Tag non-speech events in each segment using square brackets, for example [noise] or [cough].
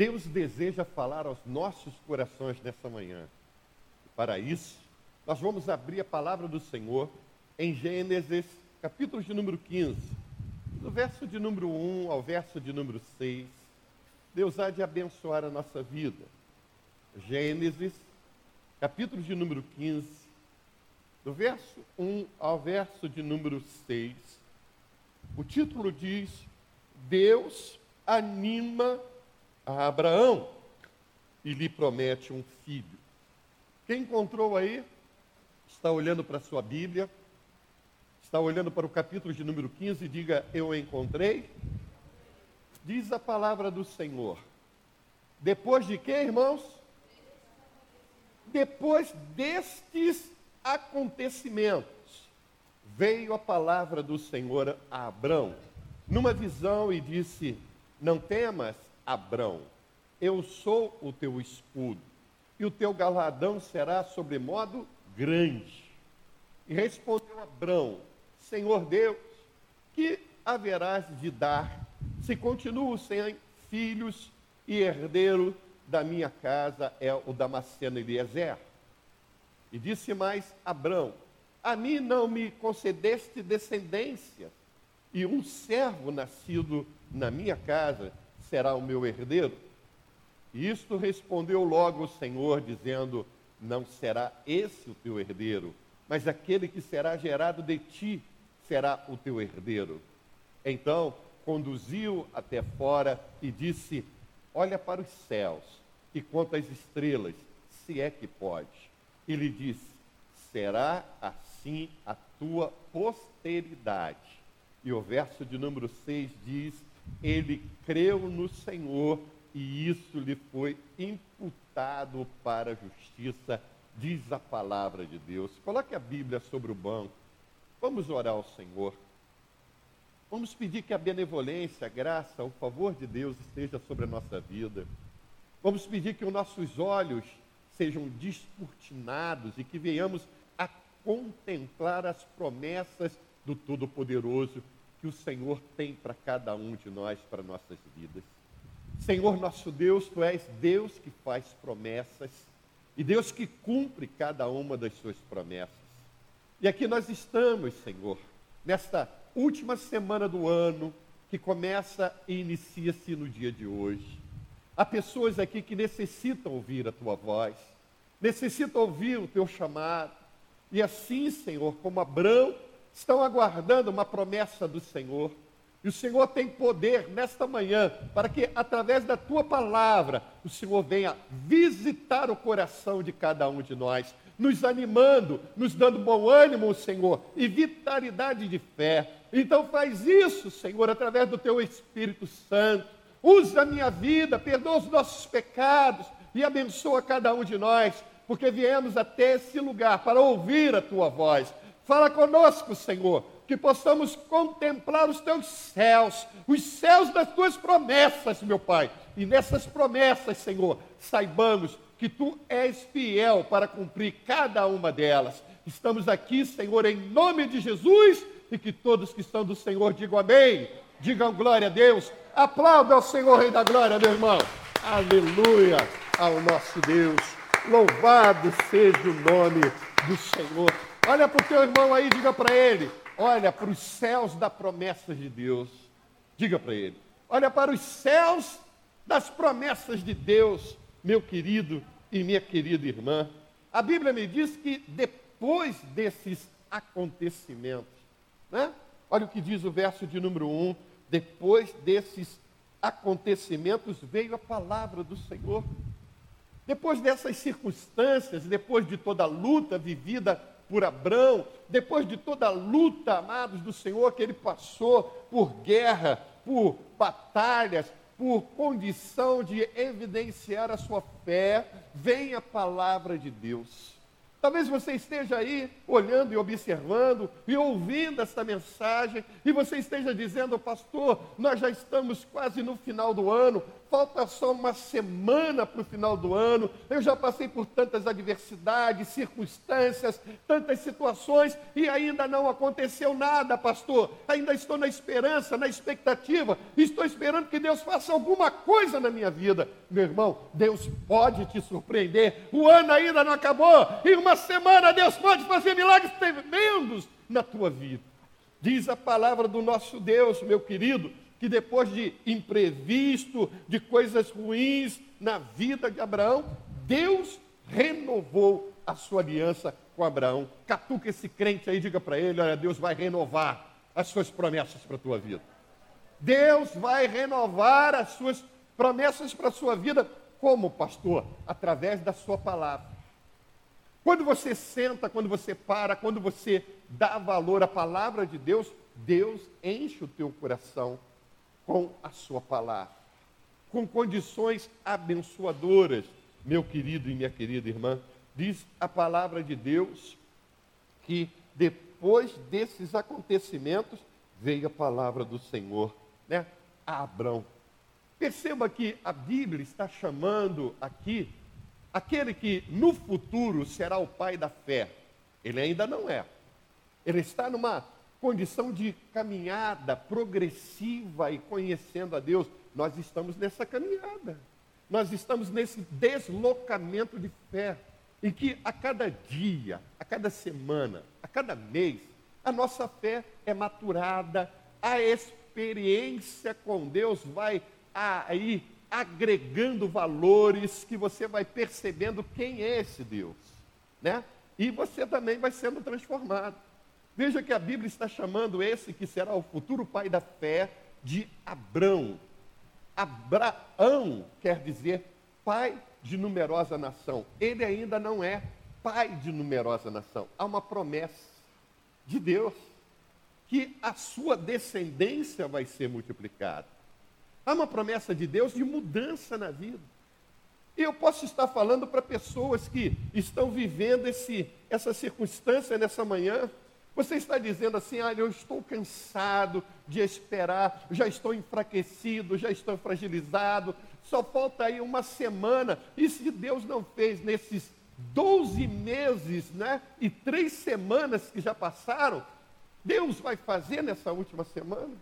Deus deseja falar aos nossos corações nessa manhã. Para isso, nós vamos abrir a palavra do Senhor em Gênesis, capítulo de número 15, do verso de número 1 ao verso de número 6. Deus há de abençoar a nossa vida. Gênesis, capítulo de número 15, do verso 1 ao verso de número 6. O título diz: Deus anima a Abraão e lhe promete um filho. Quem encontrou aí, está olhando para a sua Bíblia, está olhando para o capítulo de número 15 e diga: Eu encontrei. Diz a palavra do Senhor. Depois de quê, irmãos? Depois destes acontecimentos, veio a palavra do Senhor a Abrão, numa visão, e disse: Não temas, Abrão, eu sou o teu escudo, e o teu galardão será sobremodo grande. E respondeu Abrão: Senhor Deus, que haverás de dar se continuo sem filhos e herdeiro da minha casa é o Damasceno Eliezer? E disse mais Abrão: A mim não me concedeste descendência, e um servo nascido na minha casa será o meu herdeiro? Isto respondeu logo o Senhor, dizendo: Não será esse o teu herdeiro, mas aquele que será gerado de ti será o teu herdeiro. Então conduziu até fora e disse: Olha para os céus e conta as estrelas, se é que pode. E lhe disse: Será assim a tua posteridade. E o verso de número 6 diz: Ele creu no Senhor e isso lhe foi imputado para a justiça, diz a palavra de Deus. Coloque a Bíblia sobre o banco. Vamos orar ao Senhor. Vamos pedir que a benevolência, a graça, o favor de Deus esteja sobre a nossa vida. Vamos pedir que os nossos olhos sejam descortinados e que venhamos a contemplar as promessas do Todo-Poderoso que o Senhor tem para cada um de nós, para nossas vidas. Senhor nosso Deus, Tu és Deus que faz promessas e Deus que cumpre cada uma das Suas promessas. E aqui nós estamos, Senhor, nesta última semana do ano, que começa e inicia-se no dia de hoje. Há pessoas aqui que necessitam ouvir a tua voz, necessitam ouvir o teu chamado. E assim, Senhor, como Abraão, estão aguardando uma promessa do Senhor. E o Senhor tem poder nesta manhã para que, através da tua palavra, o Senhor venha visitar o coração de cada um de nós, nos animando, nos dando bom ânimo, Senhor, e vitalidade de fé. Então faz isso, Senhor, através do teu Espírito Santo. Usa a minha vida, perdoa os nossos pecados e abençoa cada um de nós, porque viemos até esse lugar para ouvir a tua voz. Fala conosco, Senhor, que possamos contemplar os teus céus, os céus das tuas promessas, meu Pai. E nessas promessas, Senhor, saibamos que tu és fiel para cumprir cada uma delas. Estamos aqui, Senhor, em nome de Jesus e que todos que estão do Senhor digam amém. Digam glória a Deus. Aplauda ao Senhor, Rei da Glória, meu irmão. Aleluia ao nosso Deus. Louvado seja o nome do Senhor. Olha para o teu irmão aí, diga para ele. Olha para os céus da promessa de Deus. Diga para ele. Olha para os céus das promessas de Deus, meu querido e minha querida irmã. A Bíblia me diz que depois desses acontecimentos, né? Olha o que diz o verso de número 1. Depois desses acontecimentos veio a palavra do Senhor. Depois dessas circunstâncias, depois de toda a luta vivida por Abraão, depois de toda a luta, amados do Senhor, que ele passou por guerra, por batalhas, por condição de evidenciar a sua fé, vem a palavra de Deus. Talvez você esteja aí olhando e observando e ouvindo essa mensagem e você esteja dizendo, pastor, nós já estamos quase no final do ano, falta só uma semana para o final do ano, eu já passei por tantas adversidades, circunstâncias, tantas situações e ainda não aconteceu nada, pastor. Ainda estou na esperança, na expectativa, estou esperando que Deus faça alguma coisa na minha vida. Meu irmão, Deus pode te surpreender, o ano ainda não acabou, em uma semana Deus pode fazer milagres tremendos na tua vida. Diz a palavra do nosso Deus, meu querido, que depois de imprevisto, de coisas ruins na vida de Abraão, Deus renovou a sua aliança com Abraão. Catuca esse crente aí, diga para ele: olha, Deus vai renovar as suas promessas para a tua vida. Deus vai renovar as suas promessas para a sua vida. Como, pastor? Através da sua palavra. Quando você senta, quando você para, quando você dá valor à palavra de Deus, Deus enche o teu coração com a sua palavra, com condições abençoadoras, meu querido e minha querida irmã. Diz a palavra de Deus que depois desses acontecimentos veio a palavra do Senhor, né, a Abrão. Perceba que a Bíblia está chamando aqui aquele que no futuro será o pai da fé. Ele ainda não é. Ele está numa condição de caminhada progressiva e conhecendo a Deus. Nós estamos nessa caminhada. Nós estamos nesse deslocamento de fé, em que a cada dia, a cada semana, a cada mês, a nossa fé é maturada, a experiência com Deus vai aí agregando valores que você vai percebendo quem é esse Deus, né? E você também vai sendo transformado. Veja que a Bíblia está chamando esse que será o futuro pai da fé de Abrão. Abraão quer dizer pai de numerosa nação. Ele ainda não é pai de numerosa nação. Há uma promessa de Deus que a sua descendência vai ser multiplicada. Há uma promessa de Deus de mudança na vida. E eu posso estar falando para pessoas que estão vivendo esse, essa circunstância nessa manhã, você está dizendo assim, ah, eu estou cansado de esperar, já estou enfraquecido, já estou fragilizado, só falta aí uma semana. E se Deus não fez nesses 12 meses, né? E três semanas que já passaram, Deus vai fazer nessa última semana?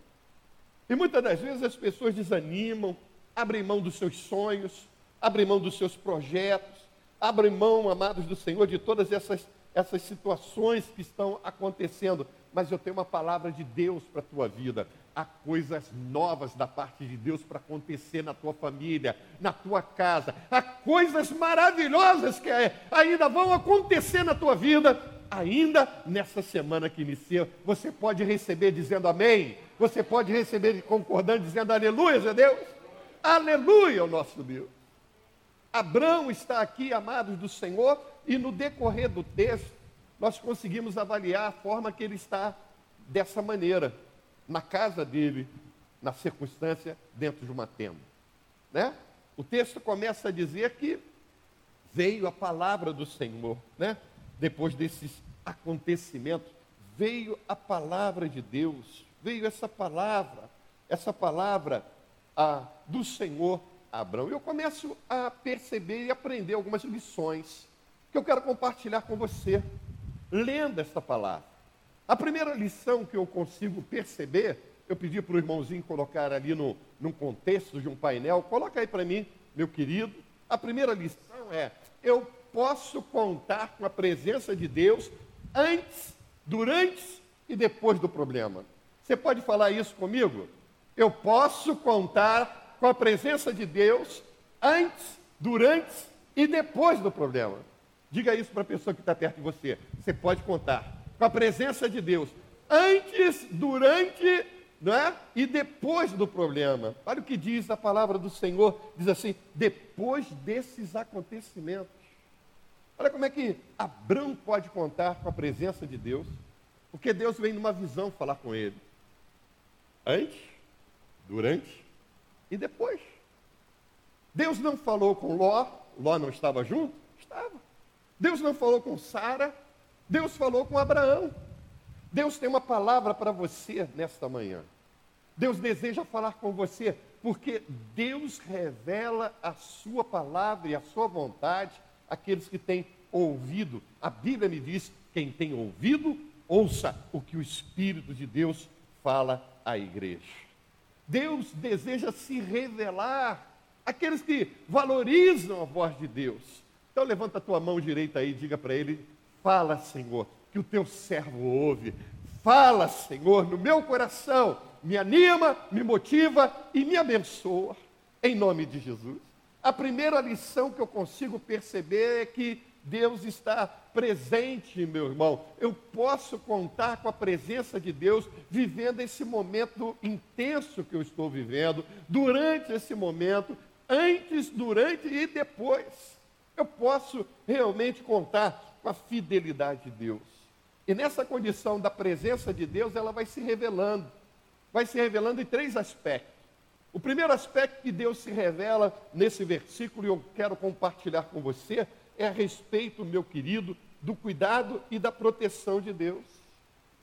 E muitas das vezes as pessoas desanimam, abrem mão dos seus sonhos, abrem mão dos seus projetos, abrem mão, amados do Senhor, de todas essas essas situações que estão acontecendo, mas eu tenho uma palavra de Deus para a tua vida. Há coisas novas da parte de Deus para acontecer na tua família, na tua casa. Há coisas maravilhosas que ainda vão acontecer na tua vida, ainda nessa semana que inicia. Você pode receber dizendo amém. Você pode receber concordando, dizendo aleluia, Deus. Aleluia, o nosso Deus. Abraão está aqui, amados do Senhor, e no decorrer do texto, nós conseguimos avaliar a forma que ele está dessa maneira, na casa dele, na circunstância, dentro de uma tenda. Né? O texto começa a dizer que veio a palavra do Senhor, né? depois desses acontecimentos, veio a palavra de Deus, veio essa palavra, essa palavra a, do Senhor Abraão. Eu começo a perceber e aprender algumas lições que eu quero compartilhar com você, lendo esta palavra. A primeira lição que eu consigo perceber, eu pedi para o irmãozinho colocar ali no, num contexto de um painel, coloca aí para mim, meu querido. A primeira lição é: eu posso contar com a presença de Deus antes, durante e depois do problema. Você pode falar isso comigo? Eu posso contar com a presença de Deus antes, durante e depois do problema. Diga isso para a pessoa que está perto de você. Você pode contar com a presença de Deus antes, durante não é? e depois do problema. Olha o que diz a palavra do Senhor: diz assim, depois desses acontecimentos. Olha como é que Abraão pode contar com a presença de Deus, porque Deus vem numa visão falar com ele. Antes, durante e depois. Deus não falou com Ló, Ló não estava junto? Estava. Deus não falou com Sara, Deus falou com Abraão. Deus tem uma palavra para você nesta manhã. Deus deseja falar com você Porque Deus revela a sua palavra e a sua vontade àqueles que têm ouvido. A Bíblia me diz: quem tem ouvido, ouça o que o Espírito de Deus fala à igreja. Deus deseja se revelar àqueles que valorizam a voz de Deus. Então levanta a tua mão direita aí e diga para ele: Fala, Senhor, que o teu servo ouve. Fala, Senhor, no meu coração, me anima, me motiva e me abençoa, em nome de Jesus. A primeira lição que eu consigo perceber é que Deus está presente, meu irmão. Eu posso contar com a presença de Deus vivendo esse momento intenso que eu estou vivendo, durante esse momento, antes, durante e depois. Eu posso realmente contar com a fidelidade de Deus. E nessa condição da presença de Deus, ela vai se revelando. Vai se revelando em três aspectos. O primeiro aspecto que Deus se revela nesse versículo, e eu quero compartilhar com você, é a respeito, meu querido, do cuidado e da proteção de Deus.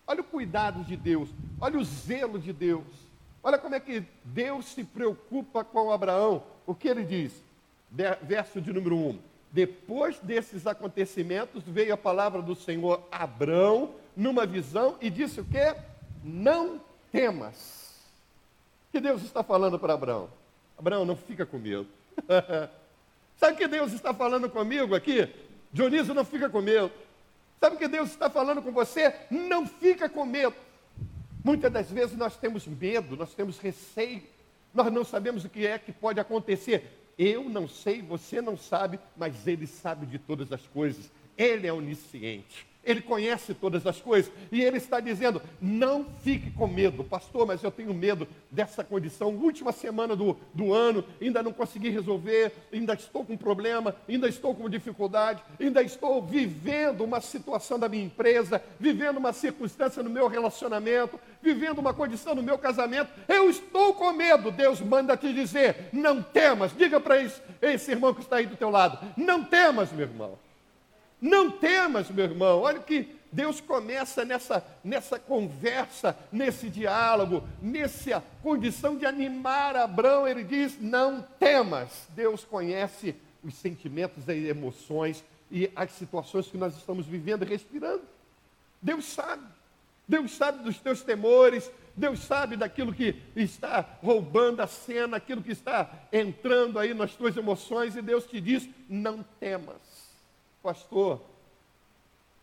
Olha o cuidado de Deus, olha o zelo de Deus. Olha como é que Deus se preocupa com Abraão. O que ele diz? Verso de número 1. Depois desses acontecimentos, veio a palavra do Senhor a Abraão numa visão e disse o quê? Não temas. O que Deus está falando para Abraão? Abraão, não fica com medo. [laughs] Sabe o que Deus está falando comigo aqui? Dionísio, não fica com medo. Sabe o que Deus está falando com você? Não fica com medo. Muitas das vezes nós temos medo, nós temos receio, nós não sabemos o que é que pode acontecer. Eu não sei, você não sabe, mas Ele sabe de todas as coisas. Ele é onisciente. Ele conhece todas as coisas. E ele está dizendo: não fique com medo, pastor, mas eu tenho medo dessa condição. Última semana do, do ano, ainda não consegui resolver, ainda estou com problema, ainda estou com dificuldade, ainda estou vivendo uma situação da minha empresa, vivendo uma circunstância no meu relacionamento, vivendo uma condição no meu casamento. Eu estou com medo. Deus manda te dizer: não temas. Diga para esse, esse irmão que está aí do teu lado: não temas, meu irmão. Não temas, meu irmão. Olha que Deus começa nessa, nessa conversa, nesse diálogo, nessa condição de animar Abraão. Ele diz: Não temas. Deus conhece os sentimentos e emoções e as situações que nós estamos vivendo e respirando. Deus sabe. Deus sabe dos teus temores, Deus sabe daquilo que está roubando a cena, aquilo que está entrando aí nas tuas emoções, e Deus te diz: não temas pastor,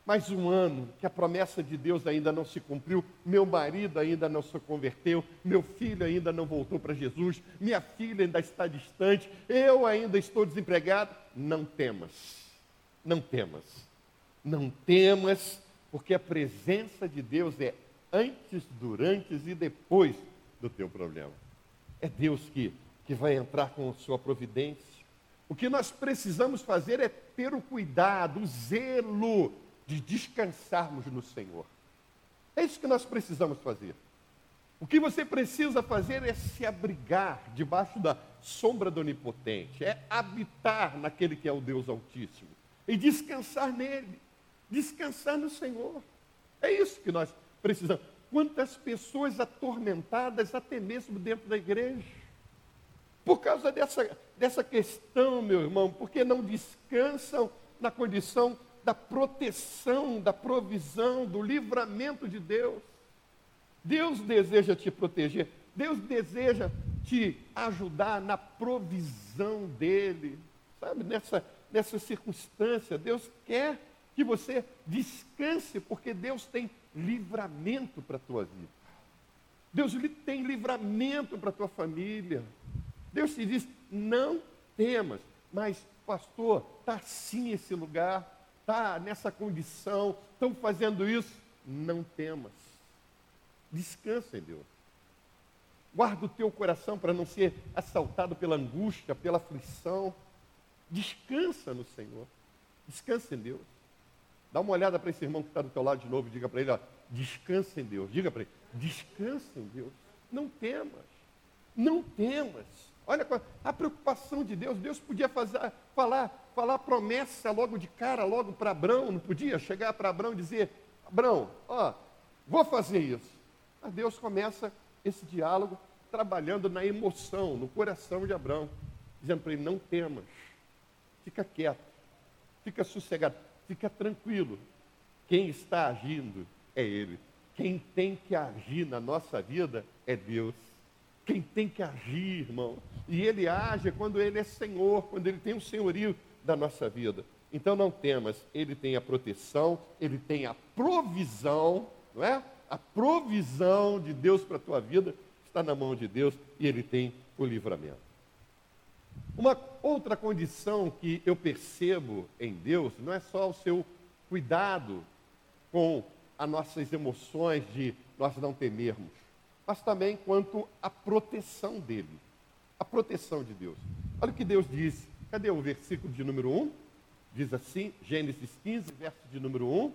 mais um ano que a promessa de Deus ainda não se cumpriu, meu marido ainda não se converteu, meu filho ainda não voltou para Jesus, minha filha ainda está distante, eu ainda estou desempregado. Não temas, não temas, não temas, porque a presença de Deus é antes, durante e depois do teu problema. É Deus que, que vai entrar com sua providência o que nós precisamos fazer é ter o cuidado, o zelo de descansarmos no Senhor. É isso que nós precisamos fazer. O que você precisa fazer é se abrigar debaixo da sombra do Onipotente, é habitar naquele que é o Deus Altíssimo e descansar nele, descansar no Senhor. É isso que nós precisamos. Quantas pessoas atormentadas, até mesmo dentro da igreja, por causa dessa, dessa questão, meu irmão, porque não descansam na condição da proteção, da provisão, do livramento de Deus. Deus deseja te proteger, Deus deseja te ajudar na provisão dele, sabe? Nessa, nessa circunstância, Deus quer que você descanse, porque Deus tem livramento para a tua vida. Deus tem livramento para a tua família. Deus te diz: não temas. Mas, pastor, está assim esse lugar, está nessa condição, estão fazendo isso. Não temas. Descansa em Deus. Guarda o teu coração para não ser assaltado pela angústia, pela aflição. Descansa no Senhor. Descansa em Deus. Dá uma olhada para esse irmão que está do teu lado de novo e diga para ele, ó, descansa em Deus. Diga para ele, descansa em Deus. Não temas. Não temas. Olha a preocupação de Deus. Deus podia fazer, falar, falar promessa logo de cara, logo para Abraão, não podia chegar para Abraão e dizer, Abraão, ó, vou fazer isso. Mas Deus começa esse diálogo trabalhando na emoção, no coração de Abraão, dizendo para ele: não temas, fica quieto, fica sossegado, fica tranquilo. Quem está agindo é Ele. Quem tem que agir na nossa vida é Deus. Quem tem que agir, irmão. E Ele age quando Ele é Senhor, quando Ele tem o senhorio da nossa vida. Então não temas, Ele tem a proteção, Ele tem a provisão, não é? A provisão de Deus para a tua vida está na mão de Deus e Ele tem o livramento. Uma outra condição que eu percebo em Deus não é só o seu cuidado com as nossas emoções de nós não temermos, mas também quanto à proteção dele, a proteção de Deus. Olha o que Deus diz. Cadê o versículo de número 1? Diz assim, Gênesis 15, verso de número 1.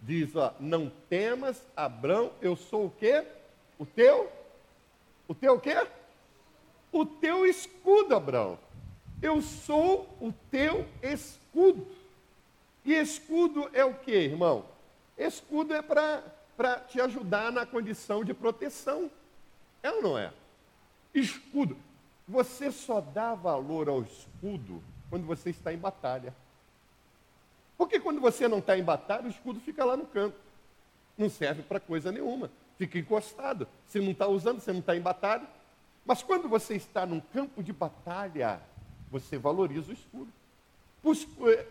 Diz, ó, não temas, Abrão, eu sou o quê? O teu? O teu o quê? O teu escudo, Abrão. Eu sou o teu escudo. E escudo é o quê, irmão? Escudo é para te ajudar na condição de proteção. É ou não é? Escudo. Você só dá valor ao escudo quando você está em batalha. Porque quando você não está em batalha, o escudo fica lá no canto. Não serve para coisa nenhuma. Fica encostado. Você não está usando, você não está em batalha. Mas quando você está num campo de batalha, você valoriza o escudo.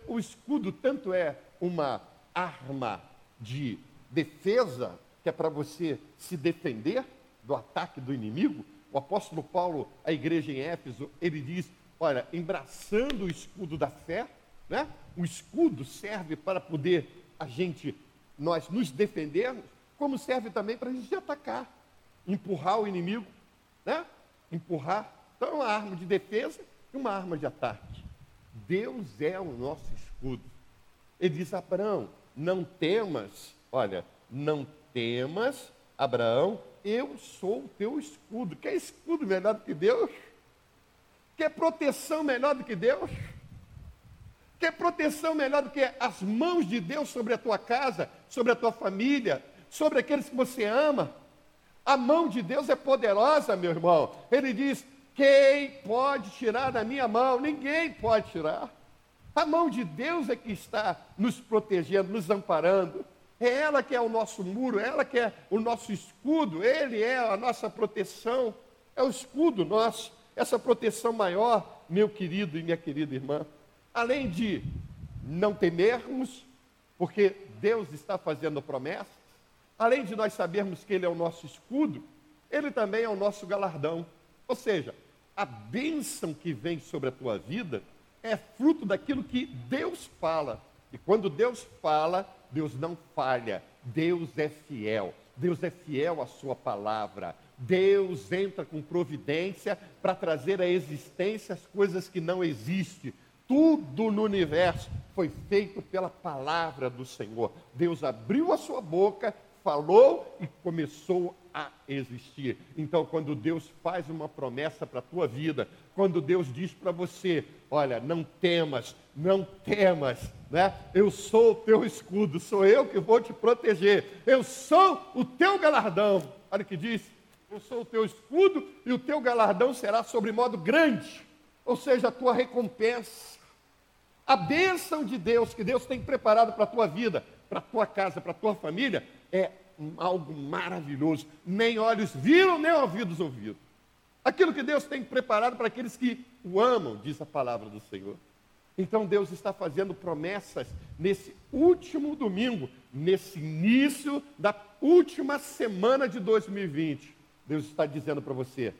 O escudo tanto é uma arma de defesa, que é para você se defender do ataque do inimigo, o apóstolo Paulo, a igreja em Éfeso, ele diz: olha, embraçando o escudo da fé, né? O escudo serve para poder a gente, nós nos defendermos, como serve também para a gente atacar, empurrar o inimigo, né? Empurrar. Então é uma arma de defesa e uma arma de ataque. Deus é o nosso escudo. Ele diz: Abraão, não temas, olha, não temas, Abraão, eu sou o teu escudo. Quer escudo melhor do que Deus? Quer proteção melhor do que Deus? Quer proteção melhor do que as mãos de Deus sobre a tua casa, sobre a tua família, sobre aqueles que você ama? A mão de Deus é poderosa, meu irmão. Ele diz: Quem pode tirar da minha mão? Ninguém pode tirar. A mão de Deus é que está nos protegendo, nos amparando. É ela que é o nosso muro, é ela que é o nosso escudo, ele é a nossa proteção, é o escudo nosso, essa proteção maior, meu querido e minha querida irmã. Além de não temermos, porque Deus está fazendo promessas, além de nós sabermos que Ele é o nosso escudo, Ele também é o nosso galardão. Ou seja, a bênção que vem sobre a tua vida é fruto daquilo que Deus fala. E quando Deus fala, Deus não falha. Deus é fiel. Deus é fiel à sua palavra. Deus entra com providência para trazer à existência as coisas que não existem. Tudo no universo foi feito pela palavra do Senhor. Deus abriu a sua boca, falou e começou a existir. Então, quando Deus faz uma promessa para a tua vida, quando Deus diz para você, olha, não temas, não temas, né? Eu sou o teu escudo, sou eu que vou te proteger. Eu sou o teu galardão. Olha o que diz: eu sou o teu escudo e o teu galardão será sobre modo grande, ou seja, a tua recompensa. A bênção de Deus que Deus tem preparado para a tua vida, para a tua casa, para a tua família, é algo maravilhoso. Nem olhos viram, nem ouvidos ouviram. Aquilo que Deus tem preparado para aqueles que o amam, diz a palavra do Senhor. Então Deus está fazendo promessas nesse último domingo, nesse início da última semana de 2020. Deus está dizendo para você: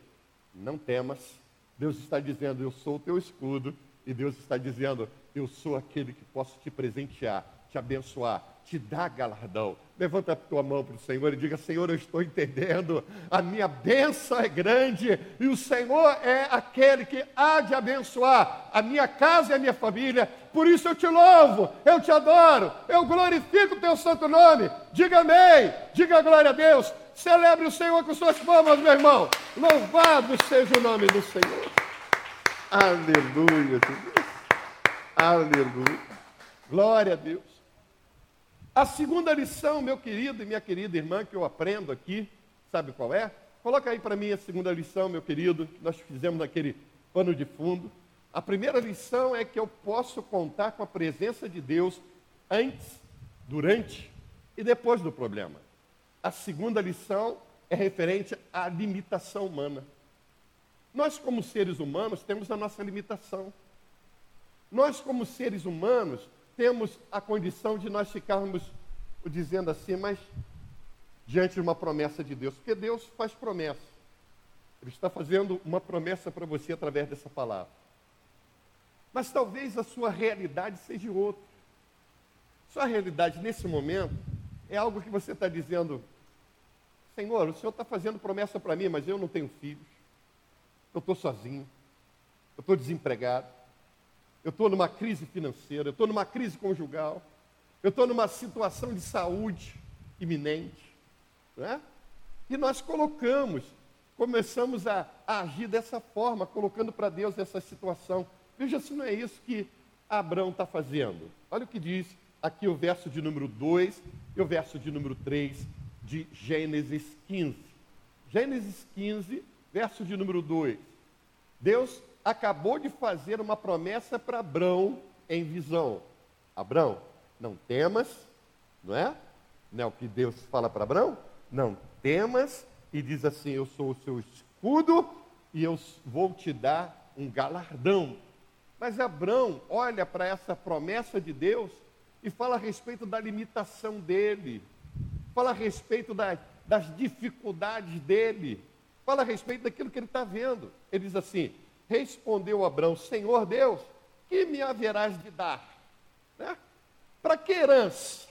não temas. Deus está dizendo: eu sou o teu escudo. E Deus está dizendo: eu sou aquele que posso te presentear, te abençoar, te dar galardão. Levanta a tua mão para o Senhor e diga: Senhor, eu estou entendendo, a minha bênção é grande e o Senhor é aquele que há de abençoar a minha casa e a minha família. Por isso eu te louvo, eu te adoro, eu glorifico o teu santo nome. Diga amém, diga glória a Deus. Celebre o Senhor com suas palmas, meu irmão. Louvado seja o nome do Senhor. Aleluia. Aleluia. Glória a Deus. A segunda lição, meu querido e minha querida irmã, que eu aprendo aqui, sabe qual é? coloca aí para mim a segunda lição, meu querido, que nós fizemos naquele pano de fundo. A primeira lição é que eu posso contar com a presença de Deus antes, durante e depois do problema. A segunda lição é referente à limitação humana. Nós, como seres humanos, temos a nossa limitação. Nós, como seres humanos, temos a condição de nós ficarmos dizendo assim, mas diante de uma promessa de Deus, porque Deus faz promessa. Ele está fazendo uma promessa para você através dessa palavra. Mas talvez a sua realidade seja outra. Sua realidade nesse momento é algo que você está dizendo, Senhor, o Senhor está fazendo promessa para mim, mas eu não tenho filhos. Eu estou sozinho. Eu estou desempregado. Eu estou numa crise financeira. Eu estou numa crise conjugal. Eu estou numa situação de saúde iminente. Né? E nós colocamos, começamos a, a agir dessa forma, colocando para Deus essa situação. Veja se não é isso que Abraão está fazendo. Olha o que diz aqui o verso de número 2 e o verso de número 3 de Gênesis 15. Gênesis 15, verso de número 2. Deus acabou de fazer uma promessa para Abraão em visão. Abraão, não temas, não é? Não é o que Deus fala para Abraão? Não temas, e diz assim: Eu sou o seu escudo e eu vou te dar um galardão. Mas Abraão olha para essa promessa de Deus e fala a respeito da limitação dele, fala a respeito da, das dificuldades dele, fala a respeito daquilo que ele está vendo. Ele diz assim: Respondeu Abraão, Senhor Deus, que me haverás de dar? Né? Para que herança?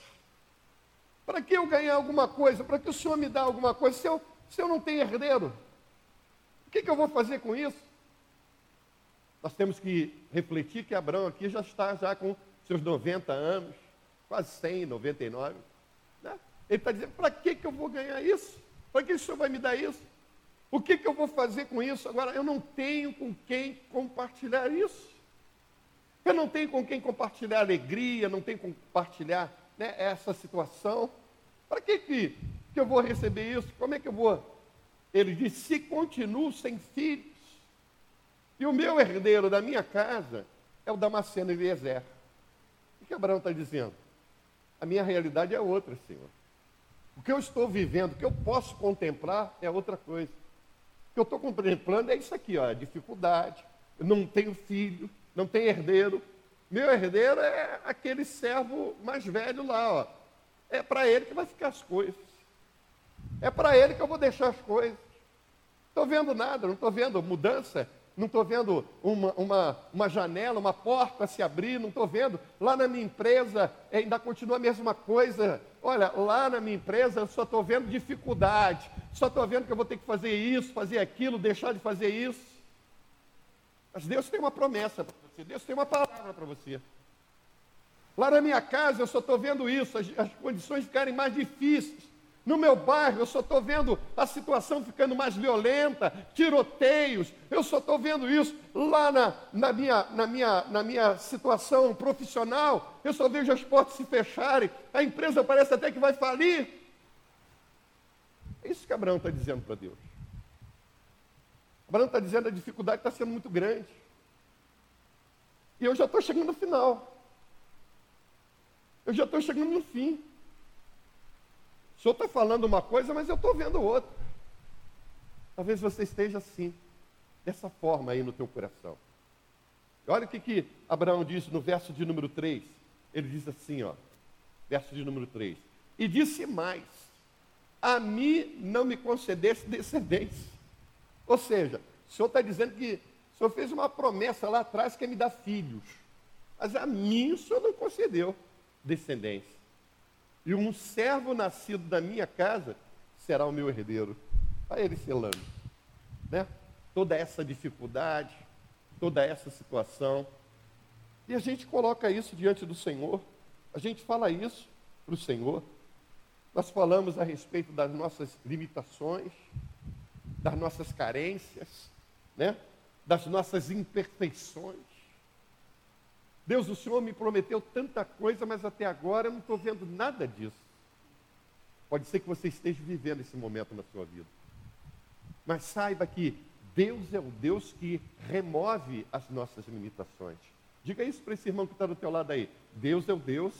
Para que eu ganhar alguma coisa? Para que o Senhor me dê alguma coisa? Se eu, se eu não tenho herdeiro, o que, que eu vou fazer com isso? Nós temos que refletir que Abraão aqui já está já com seus 90 anos, quase 100, 99. Né? Ele está dizendo, para que, que eu vou ganhar isso? Para que o Senhor vai me dar isso? O que, que eu vou fazer com isso? Agora, eu não tenho com quem compartilhar isso. Eu não tenho com quem compartilhar alegria, não tenho com compartilhar né, essa situação. Para que, que, que eu vou receber isso? Como é que eu vou? Ele diz: se continuo sem filhos, e o meu herdeiro da minha casa é o Damasceno Eliezer. O que Abraão está dizendo? A minha realidade é outra, Senhor. O que eu estou vivendo, o que eu posso contemplar é outra coisa. Que eu estou contemplando é isso aqui, ó, dificuldade. Eu não tenho filho, não tenho herdeiro, meu herdeiro é aquele servo mais velho lá, ó. É para ele que vai ficar as coisas. É para ele que eu vou deixar as coisas. Estou vendo nada, não estou vendo mudança, não estou vendo uma, uma, uma janela, uma porta se abrir, não estou vendo. Lá na minha empresa ainda continua a mesma coisa. Olha, lá na minha empresa eu só estou vendo dificuldade, só estou vendo que eu vou ter que fazer isso, fazer aquilo, deixar de fazer isso. Mas Deus tem uma promessa para você, Deus tem uma palavra para você. Lá na minha casa eu só estou vendo isso, as, as condições ficarem mais difíceis. No meu bairro, eu só estou vendo a situação ficando mais violenta, tiroteios, eu só estou vendo isso. Lá na, na, minha, na, minha, na minha situação profissional, eu só vejo as portas se fecharem, a empresa parece até que vai falir. É isso que Abraão está dizendo para Deus. Abraão está dizendo que a dificuldade está sendo muito grande. E eu já estou chegando no final. Eu já estou chegando no fim. Senhor está falando uma coisa, mas eu estou vendo outra. Talvez você esteja assim, dessa forma aí no teu coração. Olha o que, que Abraão diz no verso de número 3. Ele diz assim, ó, verso de número 3. E disse mais: A mim não me concedesse descendência ou seja, o Senhor está dizendo que o Senhor fez uma promessa lá atrás que é me dar filhos. Mas a mim o Senhor não concedeu descendência. E um servo nascido da minha casa será o meu herdeiro. Olha ele selando. Né? Toda essa dificuldade, toda essa situação. E a gente coloca isso diante do Senhor. A gente fala isso para o Senhor. Nós falamos a respeito das nossas limitações, das nossas carências, né? das nossas imperfeições. Deus, o Senhor me prometeu tanta coisa, mas até agora eu não estou vendo nada disso. Pode ser que você esteja vivendo esse momento na sua vida. Mas saiba que Deus é o Deus que remove as nossas limitações. Diga isso para esse irmão que está do teu lado aí. Deus é o Deus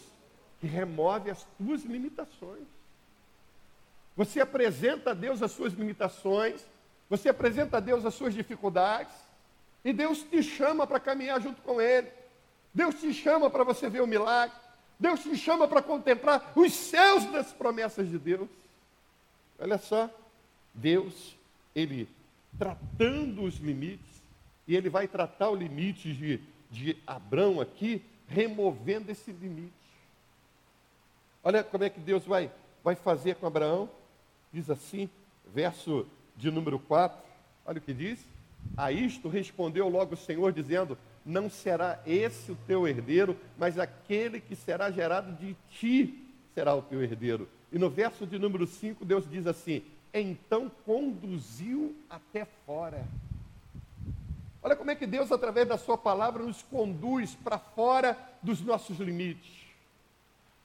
que remove as tuas limitações. Você apresenta a Deus as suas limitações, você apresenta a Deus as suas dificuldades, e Deus te chama para caminhar junto com Ele. Deus te chama para você ver o milagre. Deus te chama para contemplar os céus das promessas de Deus. Olha só, Deus, Ele tratando os limites, e Ele vai tratar o limite de, de Abraão aqui, removendo esse limite. Olha como é que Deus vai, vai fazer com Abraão. Diz assim, verso de número 4, olha o que diz. A isto respondeu logo o Senhor, dizendo: Não será esse o teu herdeiro, mas aquele que será gerado de ti será o teu herdeiro. E no verso de número 5, Deus diz assim: Então conduziu até fora. Olha como é que Deus, através da Sua palavra, nos conduz para fora dos nossos limites.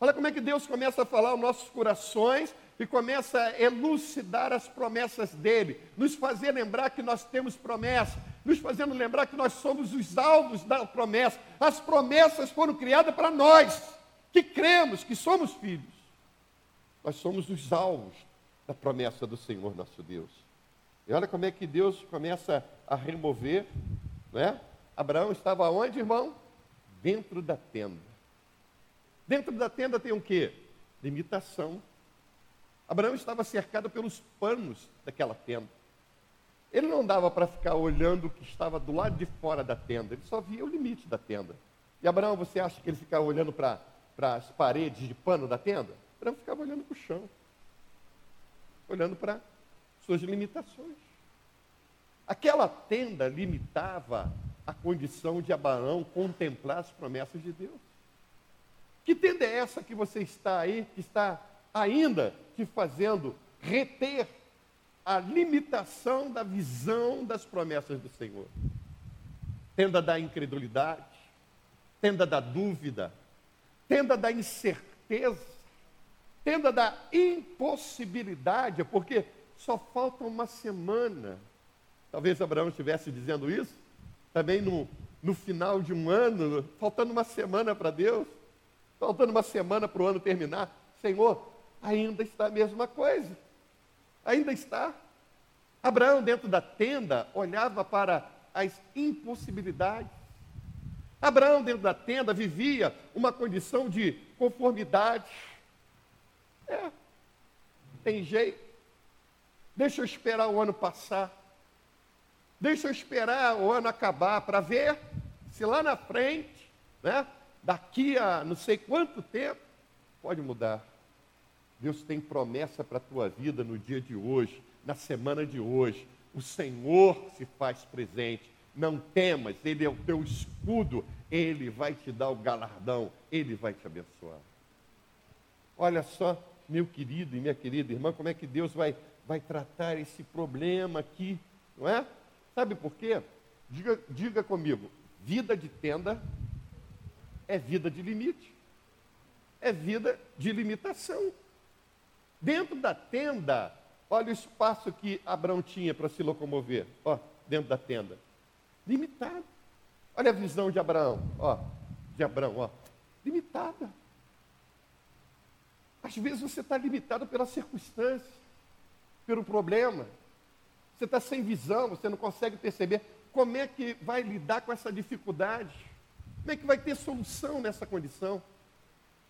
Olha como é que Deus começa a falar aos nossos corações e começa a elucidar as promessas dele, nos fazer lembrar que nós temos promessa, nos fazendo lembrar que nós somos os alvos da promessa. As promessas foram criadas para nós, que cremos, que somos filhos. Nós somos os alvos da promessa do Senhor nosso Deus. E olha como é que Deus começa a remover, né? Abraão estava onde, irmão? Dentro da tenda. Dentro da tenda tem o quê? Limitação. Abraão estava cercado pelos panos daquela tenda. Ele não dava para ficar olhando o que estava do lado de fora da tenda, ele só via o limite da tenda. E Abraão, você acha que ele ficava olhando para as paredes de pano da tenda? Abraão ficava olhando para o chão, olhando para suas limitações. Aquela tenda limitava a condição de Abraão contemplar as promessas de Deus. Que tenda é essa que você está aí, que está ainda te fazendo reter a limitação da visão das promessas do Senhor? Tenda da incredulidade, tenda da dúvida, tenda da incerteza, tenda da impossibilidade, porque só falta uma semana. Talvez Abraão estivesse dizendo isso, também no, no final de um ano, faltando uma semana para Deus. Faltando uma semana para o ano terminar. Senhor, ainda está a mesma coisa. Ainda está. Abraão, dentro da tenda, olhava para as impossibilidades. Abraão, dentro da tenda, vivia uma condição de conformidade. É, tem jeito. Deixa eu esperar o ano passar. Deixa eu esperar o ano acabar para ver se lá na frente, né, daqui a não sei quanto tempo, pode mudar. Deus tem promessa para a tua vida no dia de hoje, na semana de hoje. O Senhor se faz presente. Não temas, Ele é o teu escudo, Ele vai te dar o galardão, Ele vai te abençoar. Olha só, meu querido e minha querida irmã, como é que Deus vai, vai tratar esse problema aqui, não é? Sabe por quê? Diga, diga comigo, vida de tenda é vida de limite. É vida de limitação. Dentro da tenda, olha o espaço que Abraão tinha para se locomover. Ó, dentro da tenda. Limitado. Olha a visão de Abraão. Ó, de Abraão, ó. Limitada. Às vezes você está limitado pela circunstância, pelo problema. Você está sem visão, você não consegue perceber como é que vai lidar com essa dificuldade. Como é que vai ter solução nessa condição?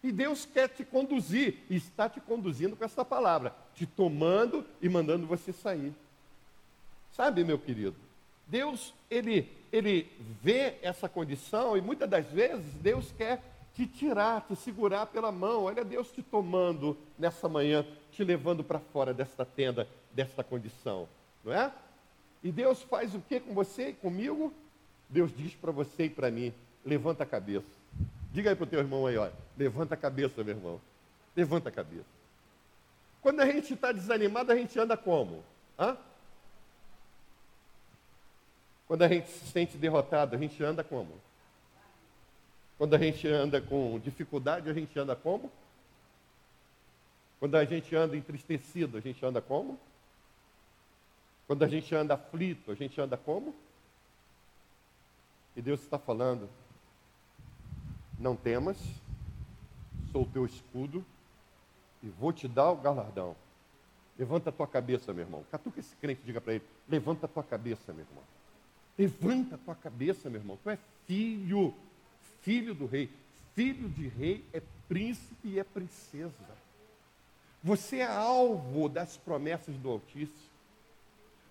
E Deus quer te conduzir, e está te conduzindo com essa palavra, te tomando e mandando você sair. Sabe, meu querido, Deus, ele, ele vê essa condição e muitas das vezes Deus quer te tirar, te segurar pela mão. Olha Deus te tomando nessa manhã, te levando para fora desta tenda, desta condição, não é? E Deus faz o que com você e comigo? Deus diz para você e para mim: levanta a cabeça. Diga aí para o teu irmão aí, olha, levanta a cabeça, meu irmão. Levanta a cabeça. Quando a gente está desanimado, a gente anda como? Hã? Quando a gente se sente derrotado, a gente anda como? Quando a gente anda com dificuldade, a gente anda como? Quando a gente anda entristecido, a gente anda como? Quando a gente anda aflito, a gente anda como? E Deus está falando: não temas, sou teu escudo e vou te dar o galardão. Levanta a tua cabeça, meu irmão. Catuca esse crente, diga para ele: levanta a tua cabeça, meu irmão. Levanta a tua cabeça, meu irmão. Tu é filho, filho do rei. Filho de rei é príncipe e é princesa. Você é alvo das promessas do Altíssimo.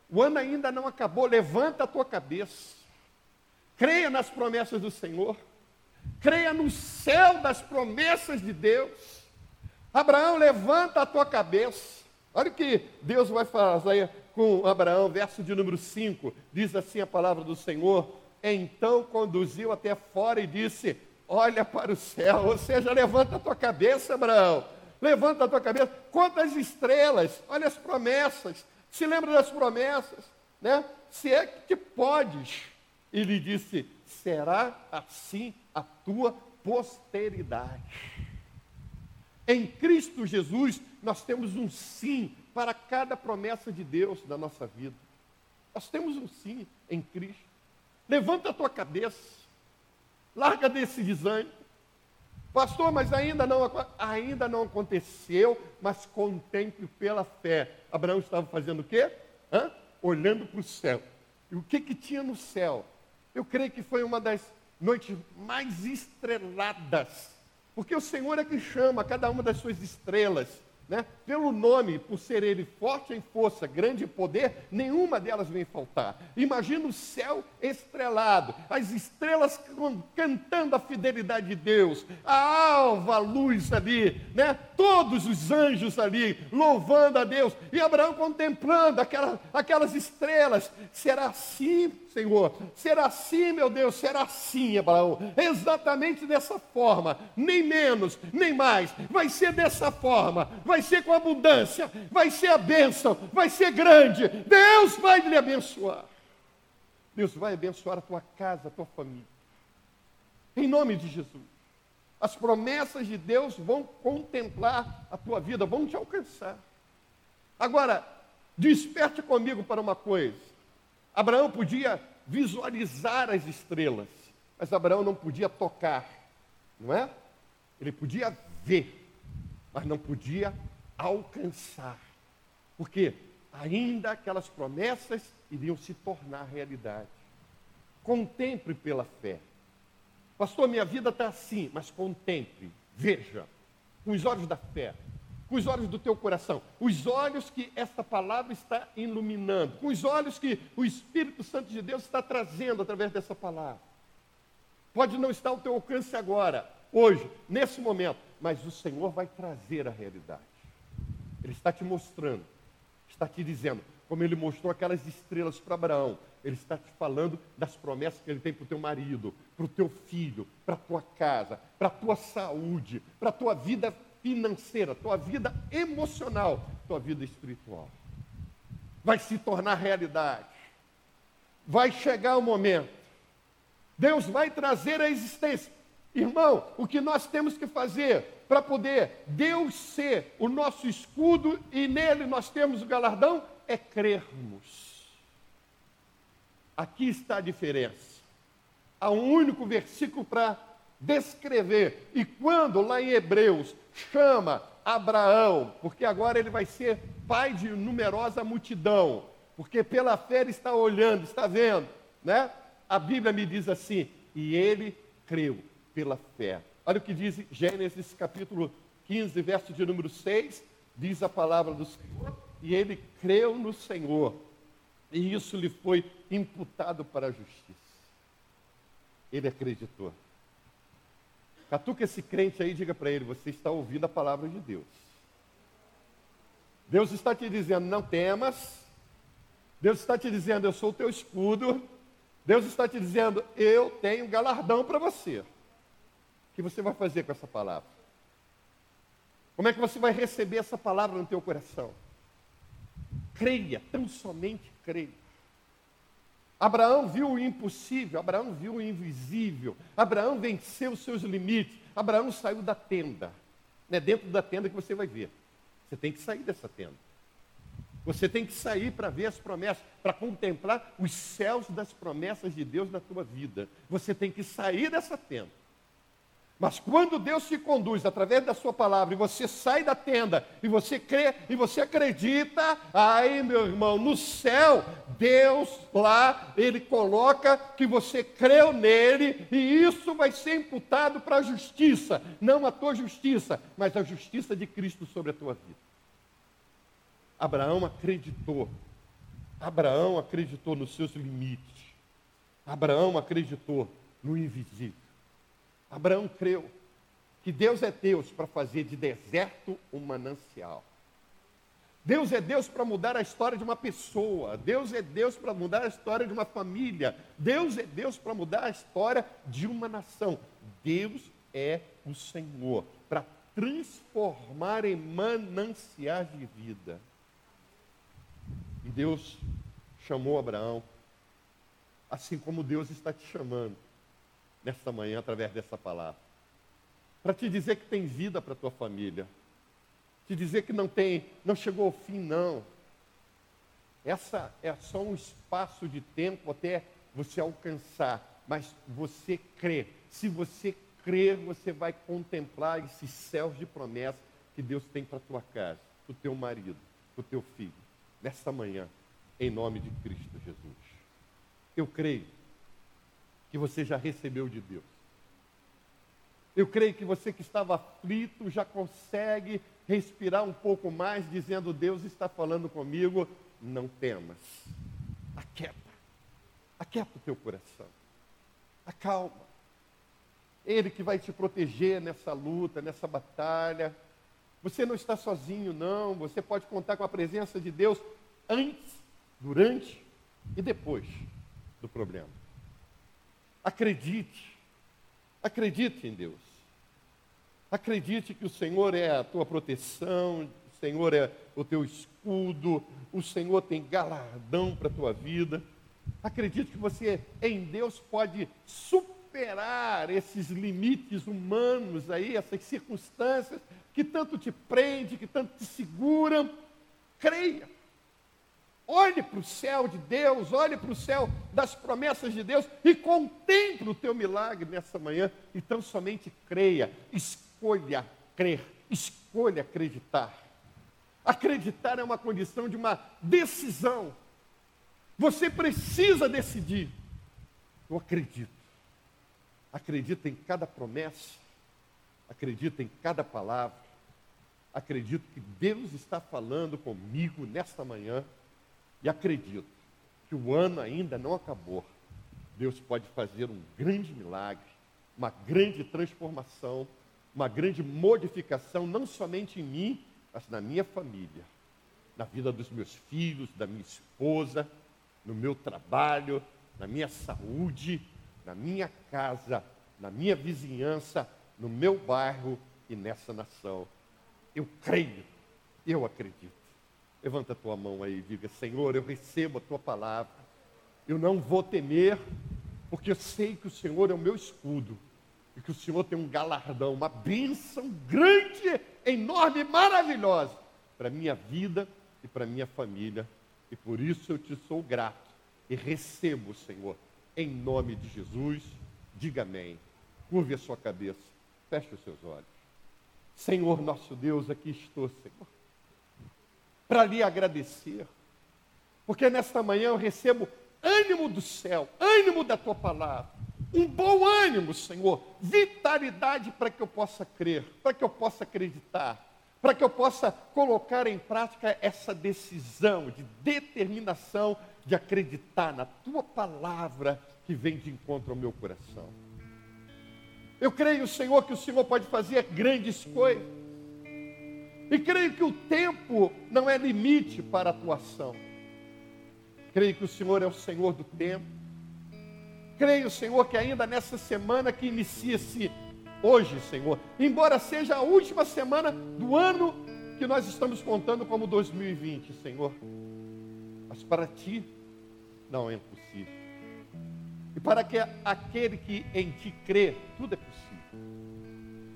O ano ainda não acabou. Levanta a tua cabeça. Creia nas promessas do Senhor. Creia no céu das promessas de Deus. Abraão, levanta a tua cabeça. Olha o que Deus vai fazer com Abraão, verso de número 5. Diz assim a palavra do Senhor: Então conduziu até fora e disse: Olha para o céu, ou seja, levanta a tua cabeça, Abraão. Levanta a tua cabeça, conta as estrelas, olha as promessas. Se lembra das promessas, né? Se é que podes. E lhe disse: Será assim a tua posteridade. Em Cristo Jesus, nós temos um sim para cada promessa de Deus na nossa vida. Nós temos um sim em Cristo. Levanta a tua cabeça, larga desse desânimo. Pastor, mas ainda não, ainda não aconteceu, mas contemple pela fé. Abraão estava fazendo o quê? Hã? Olhando para o céu. E o que, que tinha no céu? Eu creio que foi uma das noites mais estreladas. Porque o Senhor é que chama cada uma das suas estrelas né? Pelo nome, por ser ele forte em força, grande em poder, nenhuma delas vem faltar. Imagina o céu estrelado, as estrelas cantando a fidelidade de Deus, a alva luz ali, né? todos os anjos ali louvando a Deus, e Abraão contemplando aquela, aquelas estrelas. Será assim, Senhor? Será assim, meu Deus? Será assim, Abraão? Exatamente dessa forma, nem menos, nem mais. Vai ser dessa forma, vai ser com abundância, vai ser a bênção, vai ser grande. Deus vai lhe abençoar. Deus vai abençoar a tua casa, a tua família. Em nome de Jesus. As promessas de Deus vão contemplar a tua vida, vão te alcançar. Agora, desperte comigo para uma coisa. Abraão podia visualizar as estrelas, mas Abraão não podia tocar, não é? Ele podia ver, mas não podia alcançar. Porque ainda aquelas promessas iriam se tornar realidade. Contemple pela fé. Pastor, minha vida está assim, mas contemple, veja, com os olhos da fé, com os olhos do teu coração, os olhos que esta palavra está iluminando, com os olhos que o Espírito Santo de Deus está trazendo através dessa palavra. Pode não estar ao teu alcance agora, hoje, nesse momento, mas o Senhor vai trazer a realidade. Ele está te mostrando, está te dizendo, como ele mostrou aquelas estrelas para Abraão, ele está te falando das promessas que ele tem para o teu marido, para o teu filho, para a tua casa, para a tua saúde, para a tua vida financeira, tua vida emocional, tua vida espiritual. Vai se tornar realidade. Vai chegar o momento. Deus vai trazer a existência. Irmão, o que nós temos que fazer para poder Deus ser o nosso escudo e nele nós temos o galardão é crermos. Aqui está a diferença. Há um único versículo para descrever. E quando lá em Hebreus chama Abraão, porque agora ele vai ser pai de numerosa multidão, porque pela fé ele está olhando, está vendo, né? A Bíblia me diz assim: e ele creu pela fé. Olha o que diz Gênesis capítulo 15, verso de número 6, diz a palavra do Senhor, e ele creu no Senhor, e isso lhe foi imputado para a justiça. Ele acreditou. Catuca esse crente aí, diga para ele: você está ouvindo a palavra de Deus. Deus está te dizendo: não temas. Deus está te dizendo: eu sou o teu escudo. Deus está te dizendo: eu tenho galardão para você que você vai fazer com essa palavra? Como é que você vai receber essa palavra no teu coração? Creia, tão somente creia. Abraão viu o impossível, Abraão viu o invisível, Abraão venceu os seus limites, Abraão saiu da tenda. Não é dentro da tenda que você vai ver. Você tem que sair dessa tenda. Você tem que sair para ver as promessas, para contemplar os céus das promessas de Deus na tua vida. Você tem que sair dessa tenda. Mas quando Deus te conduz através da sua palavra e você sai da tenda e você crê e você acredita, aí, meu irmão, no céu, Deus lá, ele coloca que você creu nele e isso vai ser imputado para a justiça, não a tua justiça, mas a justiça de Cristo sobre a tua vida. Abraão acreditou. Abraão acreditou nos seus limites. Abraão acreditou no invisível. Abraão creu que Deus é Deus para fazer de deserto um manancial. Deus é Deus para mudar a história de uma pessoa. Deus é Deus para mudar a história de uma família. Deus é Deus para mudar a história de uma nação. Deus é o Senhor para transformar em mananciais de vida. E Deus chamou Abraão, assim como Deus está te chamando nesta manhã através dessa palavra. Para te dizer que tem vida para tua família. Te dizer que não tem, não chegou ao fim, não. Essa é só um espaço de tempo até você alcançar. Mas você crê. Se você crer, você vai contemplar esses céus de promessa que Deus tem para tua casa, para o teu marido, para o teu filho. Nesta manhã, em nome de Cristo Jesus. Eu creio que você já recebeu de Deus. Eu creio que você que estava aflito já consegue respirar um pouco mais, dizendo: Deus está falando comigo, não temas. Aquieta. Aquieta o teu coração. Acalma. Ele que vai te proteger nessa luta, nessa batalha. Você não está sozinho, não. Você pode contar com a presença de Deus antes, durante e depois do problema. Acredite. Acredite em Deus. Acredite que o Senhor é a tua proteção, o Senhor é o teu escudo, o Senhor tem galardão para a tua vida. Acredite que você em Deus pode superar esses limites humanos aí, essas circunstâncias que tanto te prende, que tanto te seguram. Creia. Olhe para o céu de Deus, olhe para o céu das promessas de Deus e contemple o teu milagre nessa manhã. Então somente creia, escolha crer, escolha acreditar. Acreditar é uma condição de uma decisão. Você precisa decidir. Eu acredito. Acredita em cada promessa, acredita em cada palavra. Acredito que Deus está falando comigo nesta manhã e acredito que o ano ainda não acabou. Deus pode fazer um grande milagre, uma grande transformação, uma grande modificação, não somente em mim, mas na minha família, na vida dos meus filhos, da minha esposa, no meu trabalho, na minha saúde, na minha casa, na minha vizinhança, no meu bairro e nessa nação. Eu creio, eu acredito. Levanta a tua mão aí e diga: Senhor, eu recebo a tua palavra. Eu não vou temer, porque eu sei que o Senhor é o meu escudo e que o Senhor tem um galardão, uma bênção grande, enorme, maravilhosa para a minha vida e para a minha família. E por isso eu te sou grato e recebo, Senhor, em nome de Jesus. Diga amém. Curve a sua cabeça, feche os seus olhos. Senhor nosso Deus, aqui estou, Senhor para lhe agradecer. Porque nesta manhã eu recebo ânimo do céu, ânimo da tua palavra. Um bom ânimo, Senhor, vitalidade para que eu possa crer, para que eu possa acreditar, para que eu possa colocar em prática essa decisão de determinação de acreditar na tua palavra que vem de encontro ao meu coração. Eu creio, Senhor, que o Senhor pode fazer grandes coisas. E creio que o tempo não é limite para a atuação. Creio que o Senhor é o Senhor do tempo. Creio, Senhor, que ainda nessa semana que inicia-se hoje, Senhor, embora seja a última semana do ano que nós estamos contando como 2020, Senhor, mas para ti não é impossível. E para que aquele que em ti crê, tudo é possível.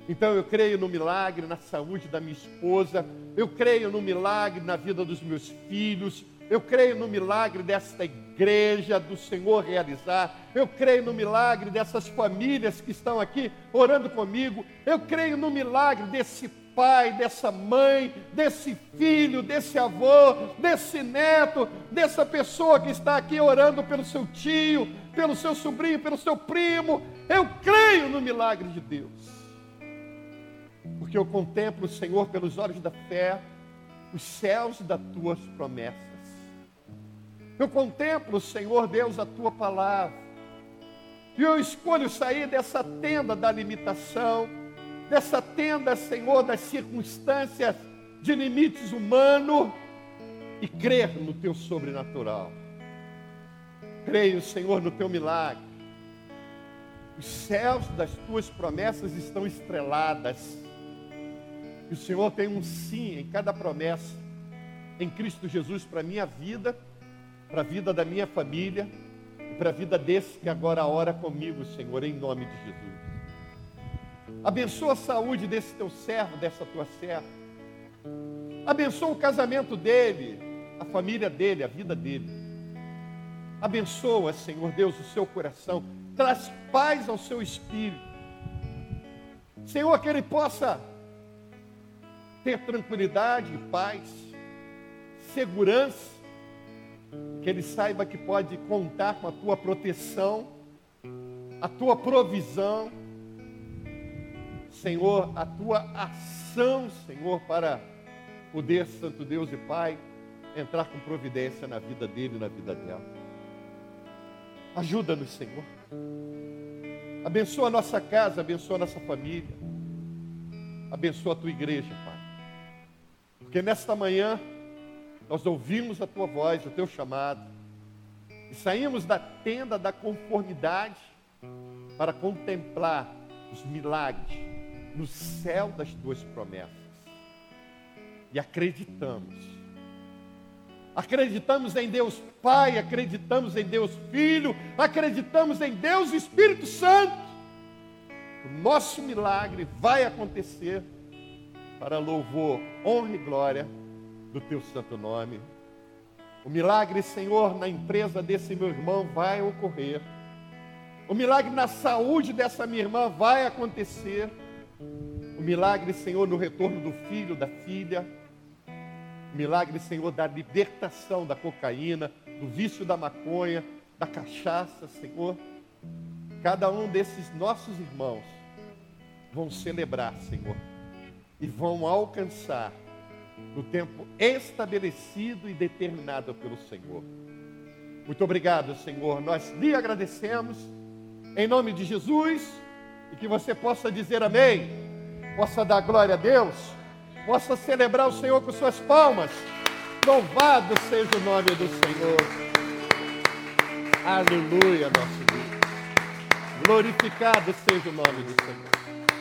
Então eu creio no milagre na saúde da minha esposa, eu creio no milagre na vida dos meus filhos, eu creio no milagre desta igreja do Senhor realizar. Eu creio no milagre dessas famílias que estão aqui orando comigo. Eu creio no milagre desse pai, dessa mãe, desse filho, desse avô, desse neto, dessa pessoa que está aqui orando pelo seu tio, pelo seu sobrinho, pelo seu primo. Eu creio no milagre de Deus. Porque eu contemplo o Senhor pelos olhos da fé, os céus das tuas promessas. Eu contemplo, Senhor Deus, a tua palavra. E eu escolho sair dessa tenda da limitação, dessa tenda, Senhor, das circunstâncias de limites humanos e crer no teu sobrenatural. Creio, Senhor, no teu milagre. Os céus das tuas promessas estão estreladas. O Senhor tem um sim em cada promessa em Cristo Jesus para a minha vida para a vida da minha família e para a vida desse que agora ora comigo, Senhor, em nome de Jesus. Abençoa a saúde desse teu servo, dessa tua serva. Abençoa o casamento dele, a família dele, a vida dele. Abençoa, Senhor Deus, o seu coração. Traz paz ao seu espírito. Senhor, que ele possa ter tranquilidade, paz, segurança que ele saiba que pode contar com a tua proteção, a tua provisão, Senhor, a tua ação, Senhor, para poder, Santo Deus e Pai, entrar com providência na vida dele e na vida dela. Ajuda-nos, Senhor. Abençoa a nossa casa, abençoa a nossa família. Abençoa a tua igreja, Pai. Porque nesta manhã nós ouvimos a tua voz, o teu chamado, e saímos da tenda da conformidade para contemplar os milagres no céu das tuas promessas. E acreditamos. Acreditamos em Deus Pai, acreditamos em Deus Filho, acreditamos em Deus Espírito Santo. O nosso milagre vai acontecer para louvor, honra e glória do teu santo nome. O milagre, Senhor, na empresa desse meu irmão vai ocorrer. O milagre na saúde dessa minha irmã vai acontecer. O milagre, Senhor, no retorno do filho, da filha. O milagre, Senhor, da libertação da cocaína, do vício da maconha, da cachaça, Senhor. Cada um desses nossos irmãos vão celebrar, Senhor, e vão alcançar no tempo estabelecido e determinado pelo Senhor. Muito obrigado, Senhor. Nós lhe agradecemos em nome de Jesus e que você possa dizer amém, possa dar glória a Deus, possa celebrar o Senhor com suas palmas. Louvado seja o nome do Senhor. Aleluia, nosso Deus. Glorificado seja o nome do Senhor.